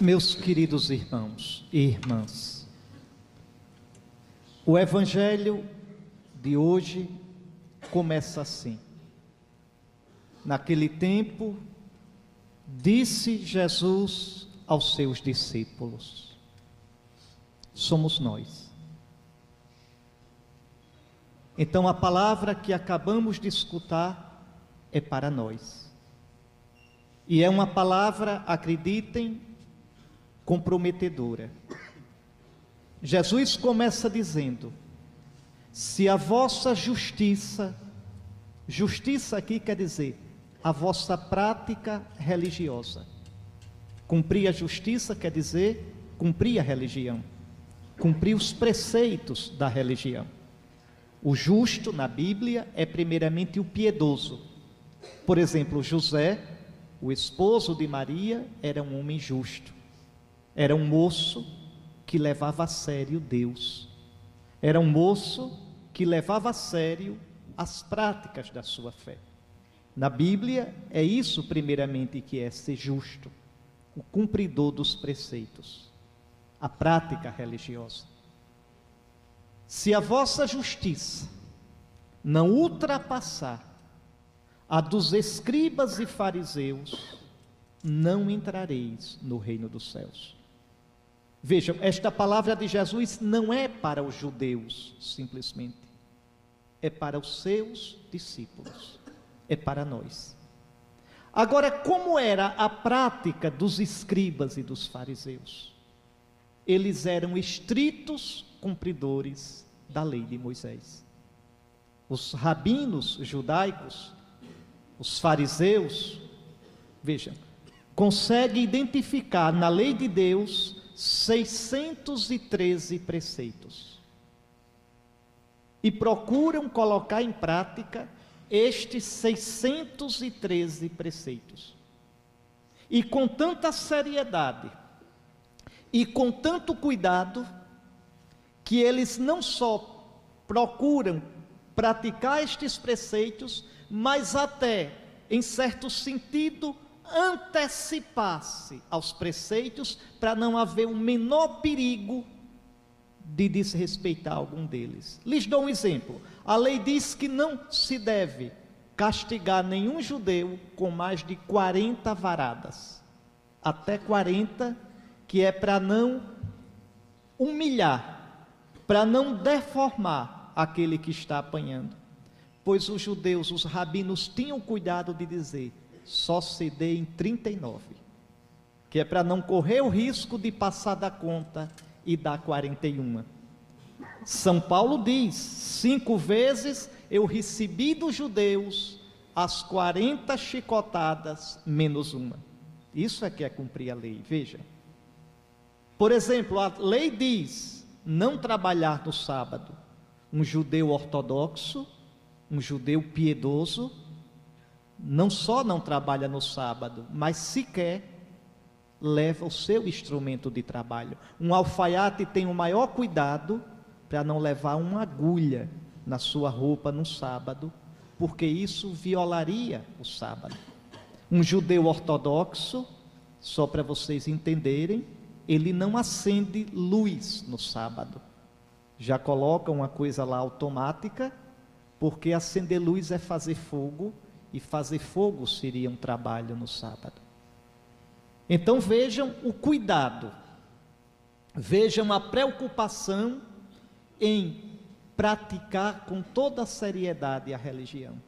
Meus queridos irmãos e irmãs, o Evangelho de hoje começa assim. Naquele tempo, disse Jesus aos seus discípulos: Somos nós. Então, a palavra que acabamos de escutar é para nós. E é uma palavra, acreditem, comprometedora. Jesus começa dizendo: Se a vossa justiça, justiça aqui quer dizer a vossa prática religiosa. Cumprir a justiça quer dizer cumprir a religião, cumprir os preceitos da religião. O justo na Bíblia é primeiramente o piedoso. Por exemplo, José, o esposo de Maria, era um homem justo. Era um moço que levava a sério Deus. Era um moço que levava a sério as práticas da sua fé. Na Bíblia, é isso primeiramente que é ser justo, o cumpridor dos preceitos, a prática religiosa. Se a vossa justiça não ultrapassar a dos escribas e fariseus, não entrareis no reino dos céus. Vejam, esta palavra de Jesus não é para os judeus, simplesmente, é para os seus discípulos é para nós. Agora, como era a prática dos escribas e dos fariseus? Eles eram estritos cumpridores da lei de Moisés. Os rabinos judaicos, os fariseus, vejam, conseguem identificar na lei de Deus 613 preceitos e procuram colocar em prática estes 613 preceitos. E com tanta seriedade e com tanto cuidado, que eles não só procuram praticar estes preceitos, mas até, em certo sentido, antecipar-se aos preceitos para não haver o menor perigo de desrespeitar algum deles. Lhes dou um exemplo. A lei diz que não se deve castigar nenhum judeu com mais de 40 varadas. Até 40, que é para não humilhar, para não deformar aquele que está apanhando. Pois os judeus, os rabinos, tinham cuidado de dizer: só se em 39, que é para não correr o risco de passar da conta e dar 41. São Paulo diz: cinco vezes eu recebi dos judeus as 40 chicotadas menos uma. Isso é que é cumprir a lei, veja. Por exemplo, a lei diz não trabalhar no sábado. Um judeu ortodoxo, um judeu piedoso, não só não trabalha no sábado, mas sequer leva o seu instrumento de trabalho. Um alfaiate tem o maior cuidado para não levar uma agulha na sua roupa no sábado, porque isso violaria o sábado. Um judeu ortodoxo, só para vocês entenderem, ele não acende luz no sábado. Já coloca uma coisa lá automática, porque acender luz é fazer fogo, e fazer fogo seria um trabalho no sábado. Então vejam o cuidado, vejam a preocupação em praticar com toda a seriedade a religião.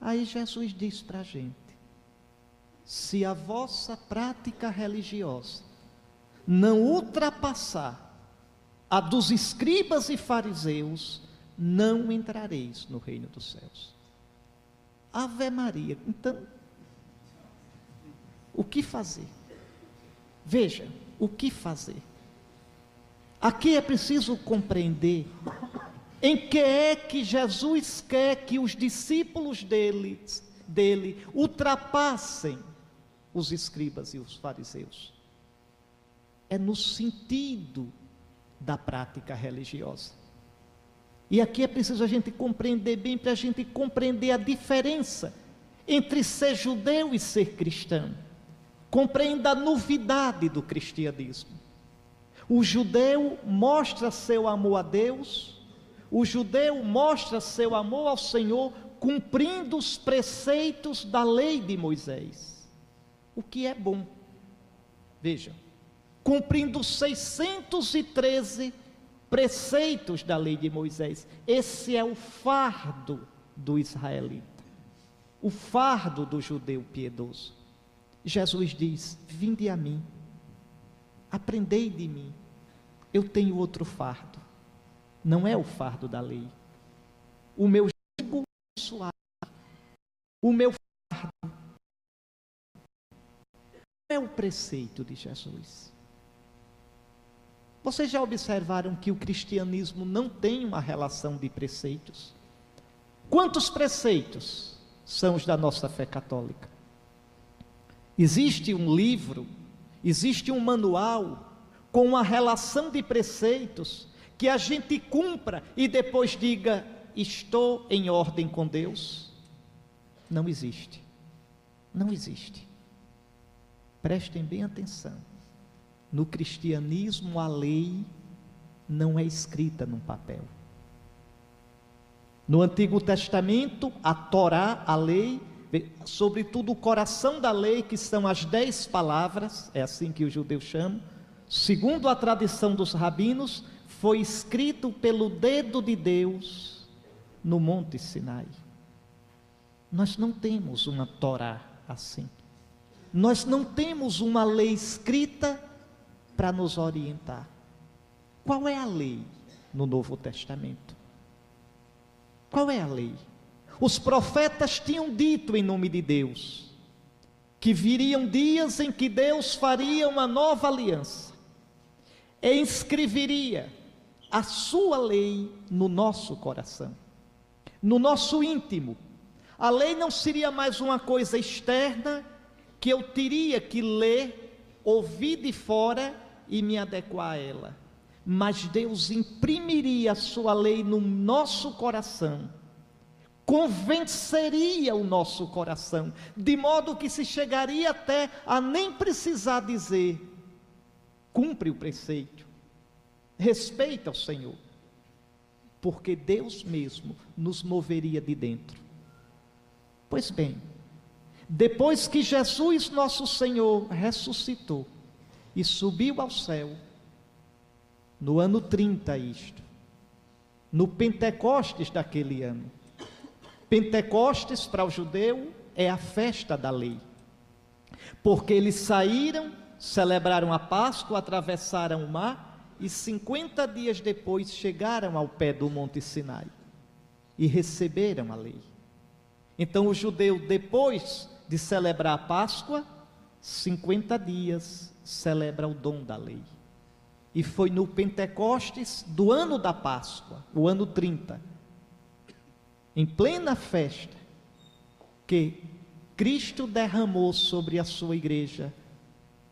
Aí Jesus diz para a gente: se a vossa prática religiosa não ultrapassar a dos escribas e fariseus, não entrareis no reino dos céus. Ave Maria. Então, o que fazer? Veja, o que fazer? Aqui é preciso compreender em que é que Jesus quer que os discípulos dele, dele ultrapassem os escribas e os fariseus. É no sentido da prática religiosa. E aqui é preciso a gente compreender bem, para a gente compreender a diferença entre ser judeu e ser cristão Compreenda a novidade do cristianismo. O judeu mostra seu amor a Deus, o judeu mostra seu amor ao Senhor cumprindo os preceitos da lei de Moisés, o que é bom. Veja, cumprindo 613 preceitos da lei de Moisés. Esse é o fardo do israelita, o fardo do judeu piedoso. Jesus diz: Vinde a mim, aprendei de mim, eu tenho outro fardo, não é o fardo da lei. O meu jugo suave, o meu fardo é o preceito de Jesus. Vocês já observaram que o cristianismo não tem uma relação de preceitos? Quantos preceitos são os da nossa fé católica? Existe um livro, existe um manual com uma relação de preceitos que a gente cumpra e depois diga: estou em ordem com Deus? Não existe. Não existe. Prestem bem atenção. No cristianismo, a lei não é escrita num papel. No Antigo Testamento, a Torá, a lei, sobretudo o coração da lei, que são as dez palavras, é assim que os judeus chamam, segundo a tradição dos rabinos, foi escrito pelo dedo de Deus no Monte Sinai. Nós não temos uma Torá assim. Nós não temos uma lei escrita para nos orientar. Qual é a lei no Novo Testamento? Qual é a lei? Os profetas tinham dito em nome de Deus que viriam dias em que Deus faria uma nova aliança e inscreveria a sua lei no nosso coração, no nosso íntimo. A lei não seria mais uma coisa externa que eu teria que ler, ouvir de fora e me adequar a ela. Mas Deus imprimiria a sua lei no nosso coração, convenceria o nosso coração, de modo que se chegaria até a nem precisar dizer: cumpre o preceito, respeita o Senhor, porque Deus mesmo nos moveria de dentro. Pois bem, depois que Jesus, nosso Senhor, ressuscitou, e subiu ao céu. No ano 30, isto. No Pentecostes daquele ano. Pentecostes para o judeu é a festa da lei. Porque eles saíram, celebraram a Páscoa, atravessaram o mar e 50 dias depois chegaram ao pé do Monte Sinai e receberam a lei. Então o judeu, depois de celebrar a Páscoa, 50 dias celebra o dom da lei. E foi no Pentecostes do ano da Páscoa, o ano 30, em plena festa, que Cristo derramou sobre a sua igreja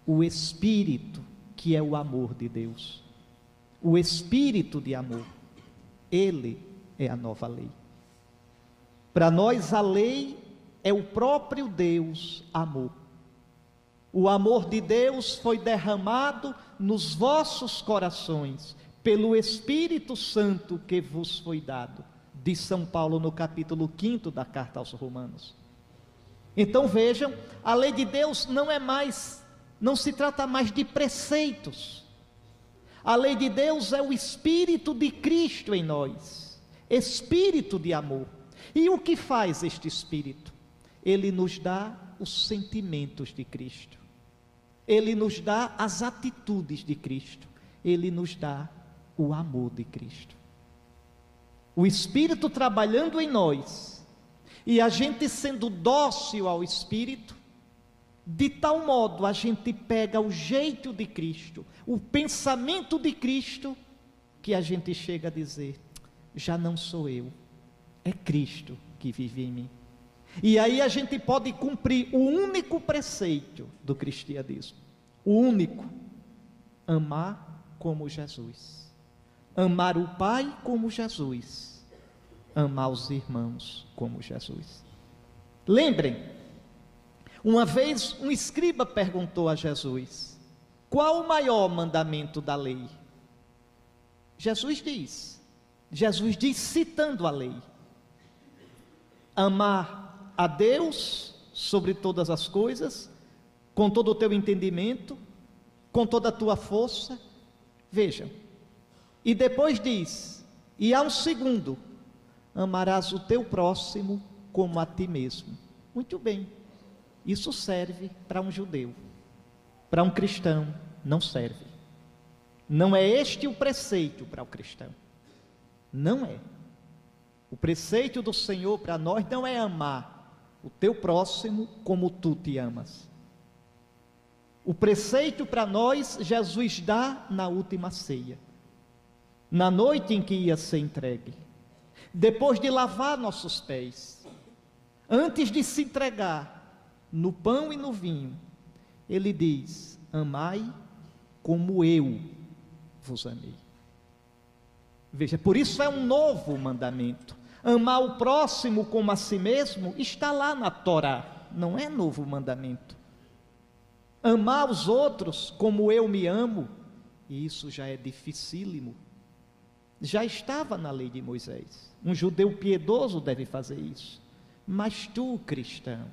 o Espírito, que é o amor de Deus. O Espírito de amor. Ele é a nova lei. Para nós, a lei é o próprio Deus amor. O amor de Deus foi derramado nos vossos corações, pelo Espírito Santo que vos foi dado, diz São Paulo no capítulo 5 da carta aos Romanos. Então vejam, a lei de Deus não é mais, não se trata mais de preceitos. A lei de Deus é o Espírito de Cristo em nós, Espírito de amor. E o que faz este Espírito? Ele nos dá os sentimentos de Cristo. Ele nos dá as atitudes de Cristo, ele nos dá o amor de Cristo. O Espírito trabalhando em nós e a gente sendo dócil ao Espírito, de tal modo a gente pega o jeito de Cristo, o pensamento de Cristo, que a gente chega a dizer: já não sou eu, é Cristo que vive em mim. E aí a gente pode cumprir o único preceito do cristianismo. O único. Amar como Jesus. Amar o Pai como Jesus. Amar os irmãos como Jesus. Lembrem, Uma vez um escriba perguntou a Jesus: Qual o maior mandamento da lei? Jesus diz, Jesus diz citando a lei: Amar a Deus sobre todas as coisas, com todo o teu entendimento, com toda a tua força. Vejam. E depois diz: E um segundo: Amarás o teu próximo como a ti mesmo. Muito bem. Isso serve para um judeu. Para um cristão, não serve. Não é este o preceito para o cristão. Não é. O preceito do Senhor para nós não é amar o teu próximo como tu te amas. O preceito para nós, Jesus dá na última ceia, na noite em que ia ser entregue, depois de lavar nossos pés, antes de se entregar, no pão e no vinho, ele diz: Amai como eu vos amei. Veja, por isso é um novo mandamento. Amar o próximo como a si mesmo está lá na Torá, não é novo mandamento. Amar os outros como eu me amo, isso já é dificílimo. Já estava na lei de Moisés. Um judeu piedoso deve fazer isso. Mas tu, cristão,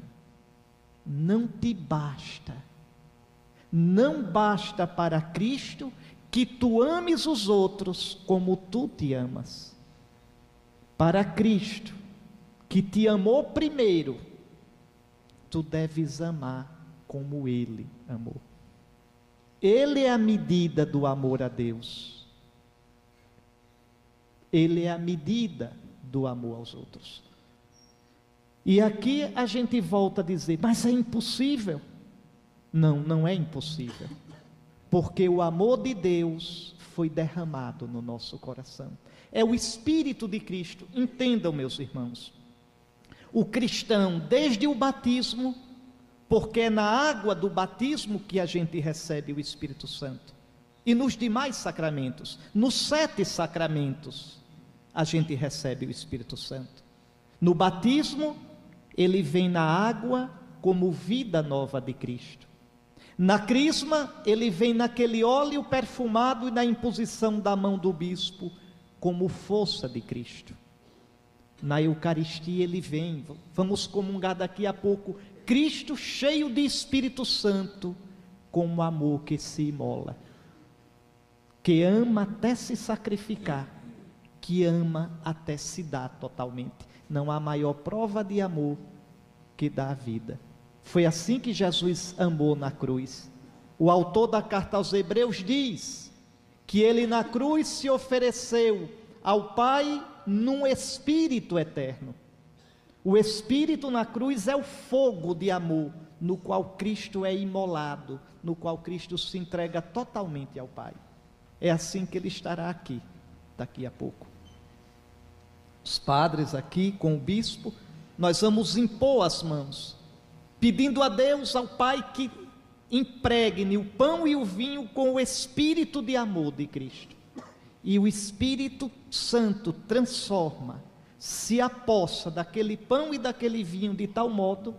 não te basta. Não basta para Cristo que tu ames os outros como tu te amas. Para Cristo, que te amou primeiro, tu deves amar como Ele amou. Ele é a medida do amor a Deus. Ele é a medida do amor aos outros. E aqui a gente volta a dizer, mas é impossível. Não, não é impossível. Porque o amor de Deus foi derramado no nosso coração. É o Espírito de Cristo. Entendam, meus irmãos. O cristão, desde o batismo, porque é na água do batismo que a gente recebe o Espírito Santo. E nos demais sacramentos, nos sete sacramentos, a gente recebe o Espírito Santo. No batismo, ele vem na água como vida nova de Cristo. Na crisma, ele vem naquele óleo perfumado e na imposição da mão do bispo, como força de Cristo. Na Eucaristia, ele vem, vamos comungar daqui a pouco, Cristo cheio de Espírito Santo, como amor que se imola, que ama até se sacrificar, que ama até se dar totalmente. Não há maior prova de amor que dá a vida. Foi assim que Jesus amou na cruz. O autor da carta aos Hebreus diz que ele na cruz se ofereceu ao Pai num espírito eterno. O espírito na cruz é o fogo de amor no qual Cristo é imolado, no qual Cristo se entrega totalmente ao Pai. É assim que ele estará aqui, daqui a pouco os padres aqui com o bispo, nós vamos impor as mãos, pedindo a Deus, ao Pai, que impregne o pão e o vinho com o espírito de amor de Cristo. E o Espírito Santo transforma, se apossa daquele pão e daquele vinho de tal modo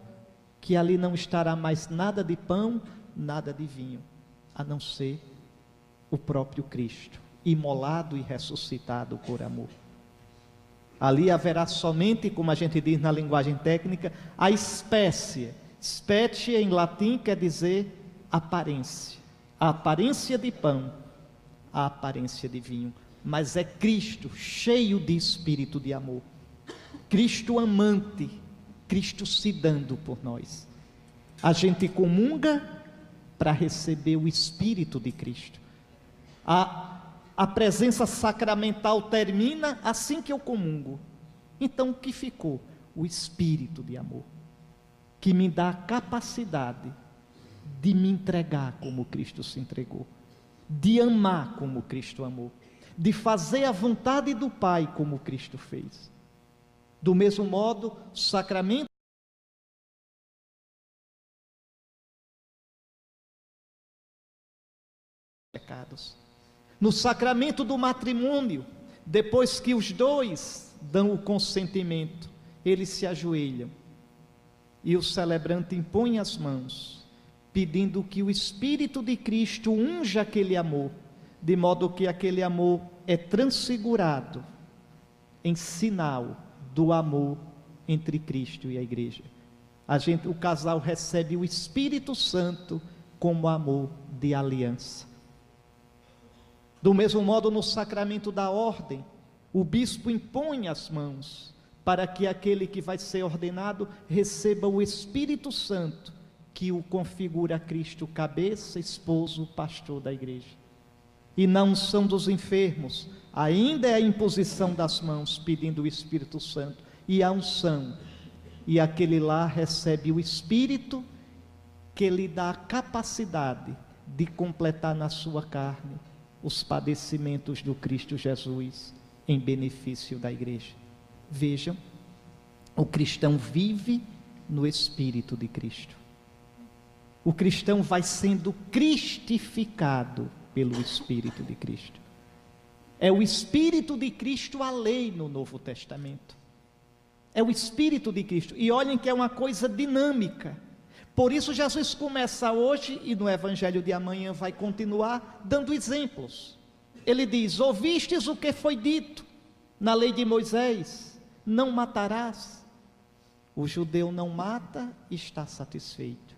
que ali não estará mais nada de pão, nada de vinho, a não ser o próprio Cristo, imolado e ressuscitado por amor. Ali haverá somente, como a gente diz na linguagem técnica, a espécie. Specie em latim quer dizer aparência. A aparência de pão, a aparência de vinho. Mas é Cristo cheio de espírito de amor. Cristo amante, Cristo se dando por nós. A gente comunga para receber o Espírito de Cristo. A a presença sacramental termina assim que eu comungo. Então o que ficou? O espírito de amor, que me dá a capacidade de me entregar como Cristo se entregou, de amar como Cristo amou, de fazer a vontade do Pai como Cristo fez. Do mesmo modo, sacramento pecados no sacramento do matrimônio, depois que os dois dão o consentimento, eles se ajoelham e o celebrante impõe as mãos, pedindo que o Espírito de Cristo unja aquele amor, de modo que aquele amor é transfigurado em sinal do amor entre Cristo e a igreja. A gente, o casal recebe o Espírito Santo como amor de aliança. Do mesmo modo, no sacramento da ordem, o bispo impõe as mãos para que aquele que vai ser ordenado receba o Espírito Santo, que o configura Cristo, cabeça, esposo, pastor da igreja. E na unção dos enfermos, ainda é a imposição das mãos, pedindo o Espírito Santo, e a unção, e aquele lá recebe o Espírito que lhe dá a capacidade de completar na sua carne os padecimentos do Cristo Jesus em benefício da igreja. Vejam, o cristão vive no Espírito de Cristo. O cristão vai sendo cristificado pelo Espírito de Cristo. É o Espírito de Cristo a lei no Novo Testamento. É o Espírito de Cristo. E olhem que é uma coisa dinâmica. Por isso, Jesus começa hoje e no Evangelho de amanhã vai continuar dando exemplos. Ele diz: Ouvistes o que foi dito na lei de Moisés: Não matarás. O judeu não mata e está satisfeito.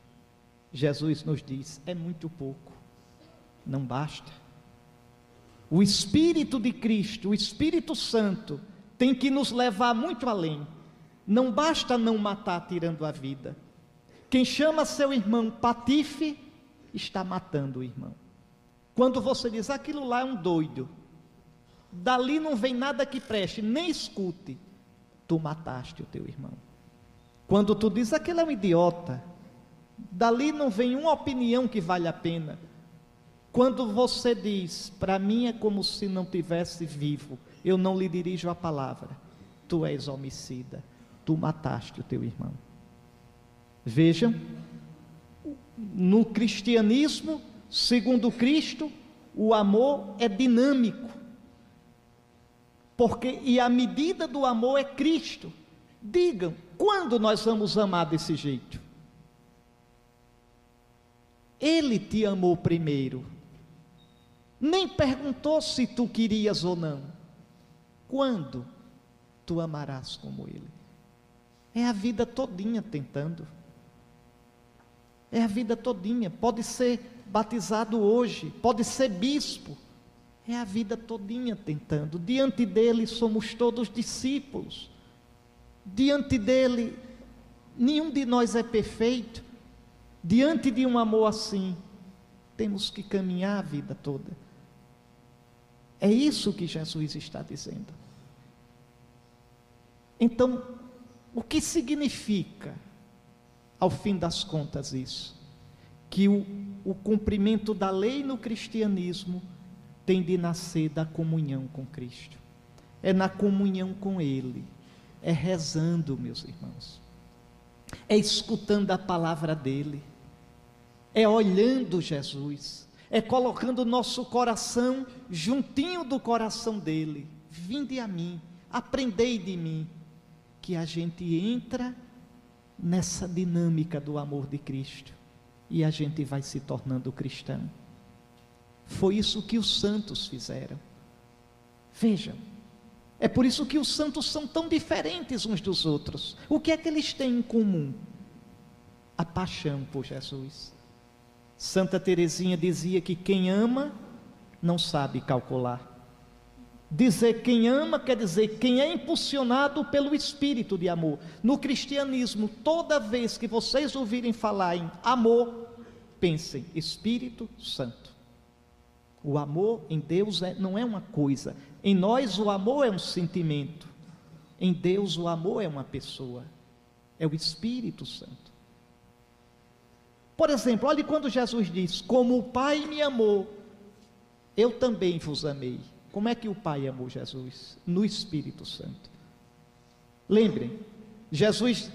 Jesus nos diz: É muito pouco, não basta. O Espírito de Cristo, o Espírito Santo, tem que nos levar muito além. Não basta não matar tirando a vida quem chama seu irmão patife, está matando o irmão. Quando você diz aquilo lá é um doido, dali não vem nada que preste, nem escute, tu mataste o teu irmão. Quando tu diz aquele é um idiota, dali não vem uma opinião que vale a pena. Quando você diz, para mim é como se não tivesse vivo, eu não lhe dirijo a palavra, tu és homicida, tu mataste o teu irmão. Vejam, no cristianismo, segundo Cristo, o amor é dinâmico. Porque e a medida do amor é Cristo. Digam, quando nós vamos amar desse jeito? Ele te amou primeiro. Nem perguntou se tu querias ou não. Quando tu amarás como ele? É a vida todinha tentando. É a vida todinha. Pode ser batizado hoje, pode ser bispo. É a vida todinha tentando. Diante dele somos todos discípulos. Diante dele nenhum de nós é perfeito. Diante de um amor assim, temos que caminhar a vida toda. É isso que Jesus está dizendo. Então, o que significa ao fim das contas, isso. Que o, o cumprimento da lei no cristianismo tem de nascer da comunhão com Cristo. É na comunhão com Ele. É rezando, meus irmãos. É escutando a palavra dEle. É olhando Jesus. É colocando o nosso coração juntinho do coração dEle. Vinde a mim, aprendei de mim. Que a gente entra nessa dinâmica do amor de Cristo e a gente vai se tornando cristão. Foi isso que os santos fizeram. Vejam, é por isso que os santos são tão diferentes uns dos outros. O que é que eles têm em comum? A paixão por Jesus. Santa Teresinha dizia que quem ama não sabe calcular. Dizer quem ama quer dizer quem é impulsionado pelo espírito de amor. No cristianismo, toda vez que vocês ouvirem falar em amor, pensem Espírito Santo. O amor em Deus é, não é uma coisa. Em nós, o amor é um sentimento. Em Deus, o amor é uma pessoa. É o Espírito Santo. Por exemplo, olhe quando Jesus diz: Como o Pai me amou, eu também vos amei. Como é que o Pai amou Jesus? No Espírito Santo. Lembrem, Jesus,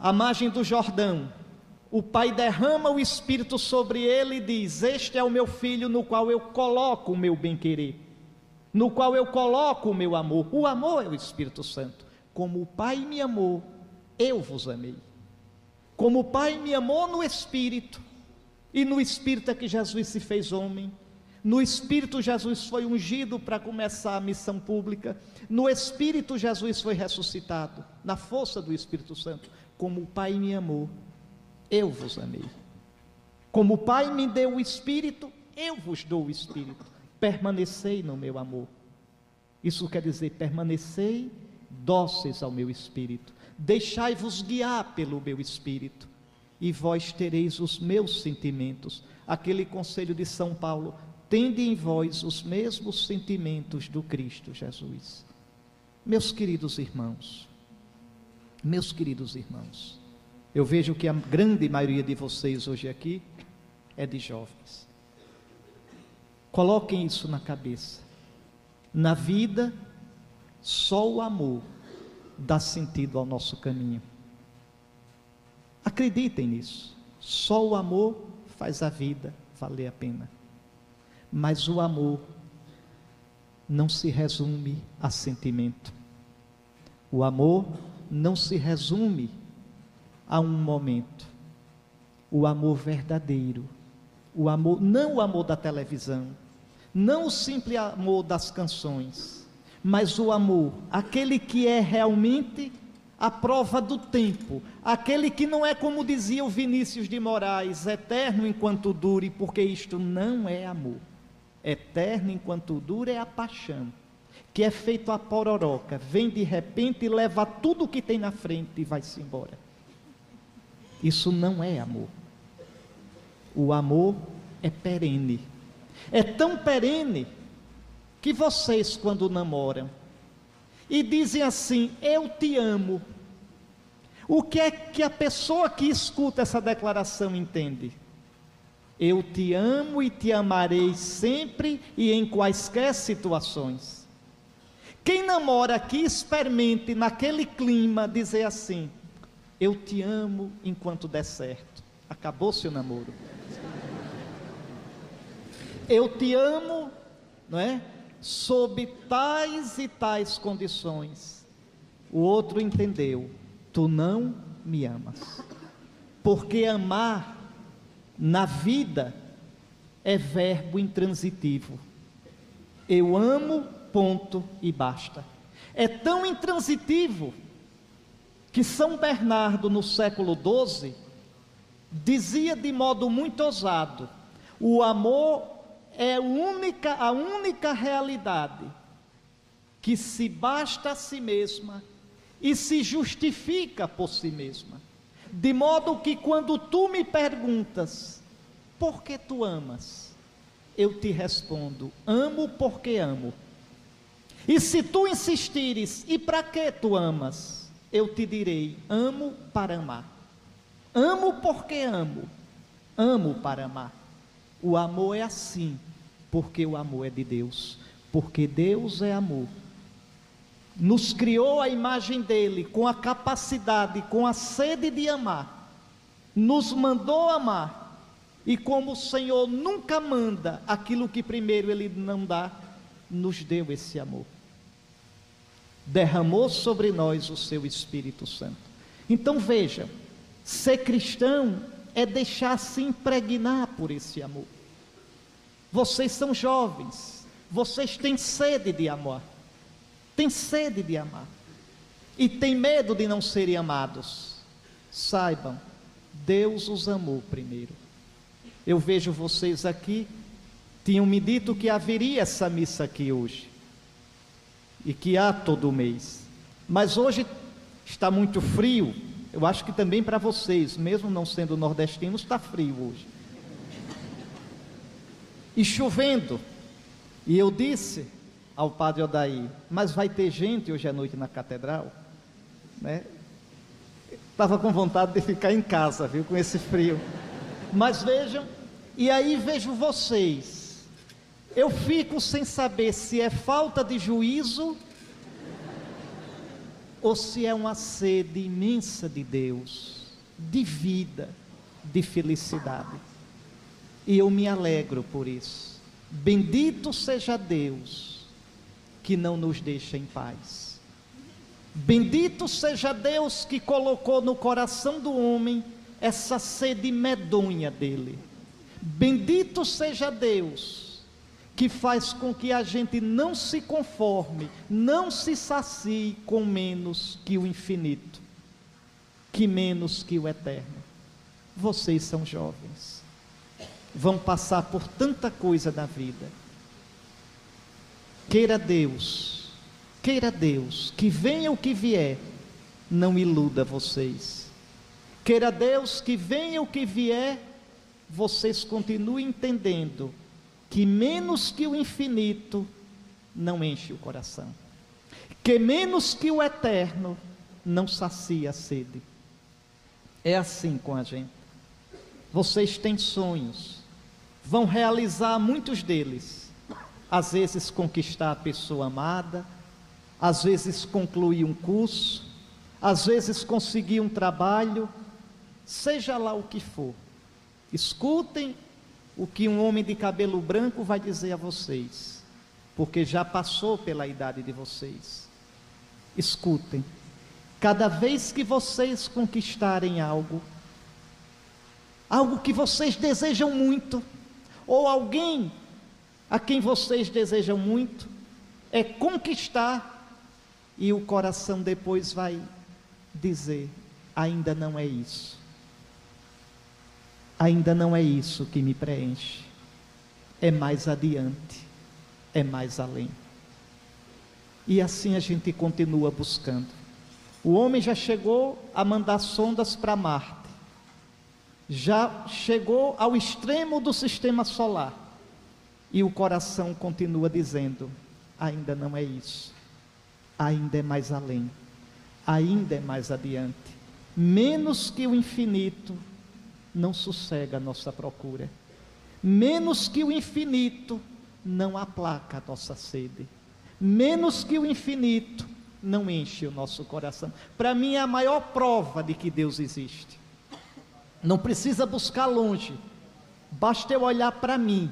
à margem do Jordão, o Pai derrama o Espírito sobre ele e diz: Este é o meu filho no qual eu coloco o meu bem-querer, no qual eu coloco o meu amor. O amor é o Espírito Santo. Como o Pai me amou, eu vos amei. Como o Pai me amou no Espírito, e no Espírito é que Jesus se fez homem. No Espírito, Jesus foi ungido para começar a missão pública. No Espírito, Jesus foi ressuscitado. Na força do Espírito Santo. Como o Pai me amou, eu vos amei. Como o Pai me deu o Espírito, eu vos dou o Espírito. Permanecei no meu amor. Isso quer dizer, permanecei dóceis ao meu Espírito. Deixai-vos guiar pelo meu Espírito, e vós tereis os meus sentimentos. Aquele conselho de São Paulo: tende em vós os mesmos sentimentos do Cristo Jesus. Meus queridos irmãos, meus queridos irmãos, eu vejo que a grande maioria de vocês hoje aqui é de jovens. Coloquem isso na cabeça. Na vida, só o amor dá sentido ao nosso caminho. Acreditem nisso. Só o amor faz a vida valer a pena. Mas o amor não se resume a sentimento. O amor não se resume a um momento. O amor verdadeiro, o amor, não o amor da televisão, não o simples amor das canções, mas o amor, aquele que é realmente a prova do tempo, aquele que não é como dizia o Vinícius de Moraes, eterno enquanto dure, porque isto não é amor. Eterno enquanto dura é a paixão, que é feito a pororoca, vem de repente e leva tudo que tem na frente e vai-se embora. Isso não é amor. O amor é perene. É tão perene que vocês, quando namoram e dizem assim: Eu te amo. O que é que a pessoa que escuta essa declaração entende? Eu te amo e te amarei sempre e em quaisquer situações. Quem namora aqui, experimente naquele clima dizer assim: Eu te amo enquanto der certo. Acabou seu namoro. Eu te amo, não é? Sob tais e tais condições. O outro entendeu: Tu não me amas. Porque amar na vida é verbo intransitivo. Eu amo, ponto e basta. É tão intransitivo que São Bernardo, no século XII, dizia de modo muito ousado: o amor é única, a única realidade que se basta a si mesma e se justifica por si mesma. De modo que quando tu me perguntas, por que tu amas? Eu te respondo, amo porque amo. E se tu insistires, e para que tu amas? Eu te direi, amo para amar. Amo porque amo. Amo para amar. O amor é assim, porque o amor é de Deus. Porque Deus é amor nos criou a imagem dele, com a capacidade, com a sede de amar, nos mandou amar, e como o Senhor nunca manda aquilo que primeiro ele não dá, nos deu esse amor. Derramou sobre nós o seu Espírito Santo. Então veja, ser cristão é deixar-se impregnar por esse amor. Vocês são jovens, vocês têm sede de amor tem sede de amar e tem medo de não serem amados, saibam, Deus os amou primeiro. Eu vejo vocês aqui, tinham me dito que haveria essa missa aqui hoje, e que há todo mês, mas hoje está muito frio, eu acho que também para vocês, mesmo não sendo nordestinos, está frio hoje. E chovendo, e eu disse, ao padre Odaí, mas vai ter gente hoje à noite na catedral? Né? Estava com vontade de ficar em casa, viu, com esse frio. Mas vejam, e aí vejo vocês. Eu fico sem saber se é falta de juízo ou se é uma sede imensa de Deus, de vida, de felicidade. E eu me alegro por isso. Bendito seja Deus que não nos deixa em paz. Bendito seja Deus que colocou no coração do homem essa sede medonha dele. Bendito seja Deus, que faz com que a gente não se conforme, não se sacie com menos que o infinito, que menos que o eterno. Vocês são jovens, vão passar por tanta coisa na vida. Queira Deus, queira Deus, que venha o que vier, não iluda vocês. Queira Deus que venha o que vier, vocês continuem entendendo que menos que o infinito não enche o coração, que menos que o eterno não sacia a sede. É assim com a gente. Vocês têm sonhos, vão realizar muitos deles. Às vezes conquistar a pessoa amada, às vezes concluir um curso, às vezes conseguir um trabalho, seja lá o que for. Escutem o que um homem de cabelo branco vai dizer a vocês, porque já passou pela idade de vocês. Escutem. Cada vez que vocês conquistarem algo, algo que vocês desejam muito, ou alguém a quem vocês desejam muito, é conquistar, e o coração depois vai dizer: ainda não é isso. Ainda não é isso que me preenche. É mais adiante, é mais além. E assim a gente continua buscando. O homem já chegou a mandar sondas para Marte, já chegou ao extremo do sistema solar, e o coração continua dizendo: ainda não é isso, ainda é mais além ainda é mais adiante. Menos que o infinito não sossega a nossa procura. Menos que o infinito não aplaca a nossa sede. Menos que o infinito não enche o nosso coração. Para mim é a maior prova de que Deus existe. Não precisa buscar longe. Basta eu olhar para mim.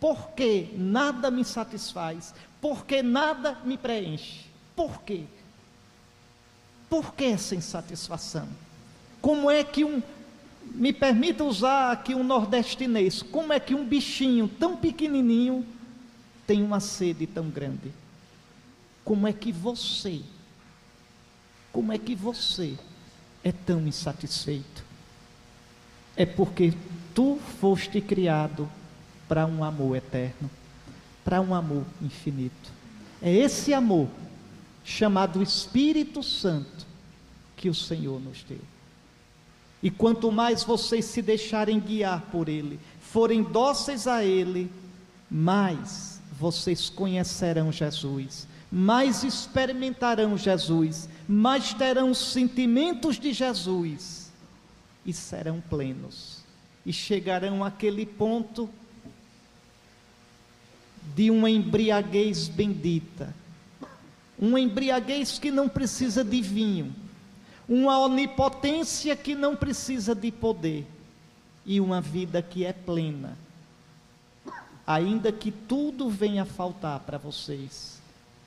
Porque nada me satisfaz, porque nada me preenche. Por quê? Por que essa insatisfação? Como é que um, me permita usar aqui um nordestinês, como é que um bichinho tão pequenininho tem uma sede tão grande? Como é que você, como é que você é tão insatisfeito? É porque tu foste criado para um amor eterno, para um amor infinito. É esse amor chamado Espírito Santo que o Senhor nos deu. E quanto mais vocês se deixarem guiar por Ele, forem dóceis a Ele, mais vocês conhecerão Jesus, mais experimentarão Jesus, mais terão os sentimentos de Jesus e serão plenos. E chegarão àquele ponto de uma embriaguez bendita, uma embriaguez que não precisa de vinho, uma onipotência que não precisa de poder e uma vida que é plena. Ainda que tudo venha a faltar para vocês,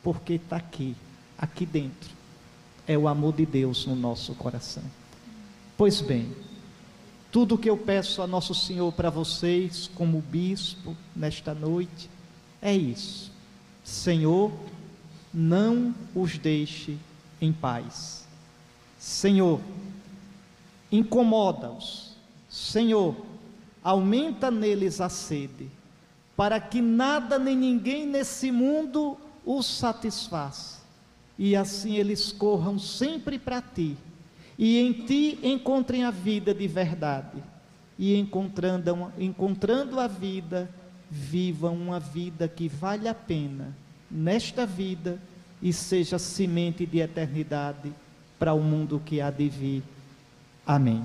porque está aqui, aqui dentro, é o amor de Deus no nosso coração. Pois bem, tudo que eu peço a Nosso Senhor para vocês, como bispo, nesta noite, é isso. Senhor, não os deixe em paz Senhor, incomoda-os. Senhor, aumenta neles a sede, para que nada nem ninguém nesse mundo os satisfaça. E assim eles corram sempre para ti, e em ti encontrem a vida de verdade, e encontrando, encontrando a vida, vivam uma vida que vale a pena nesta vida e seja semente de eternidade para o mundo que há de vir. Amém.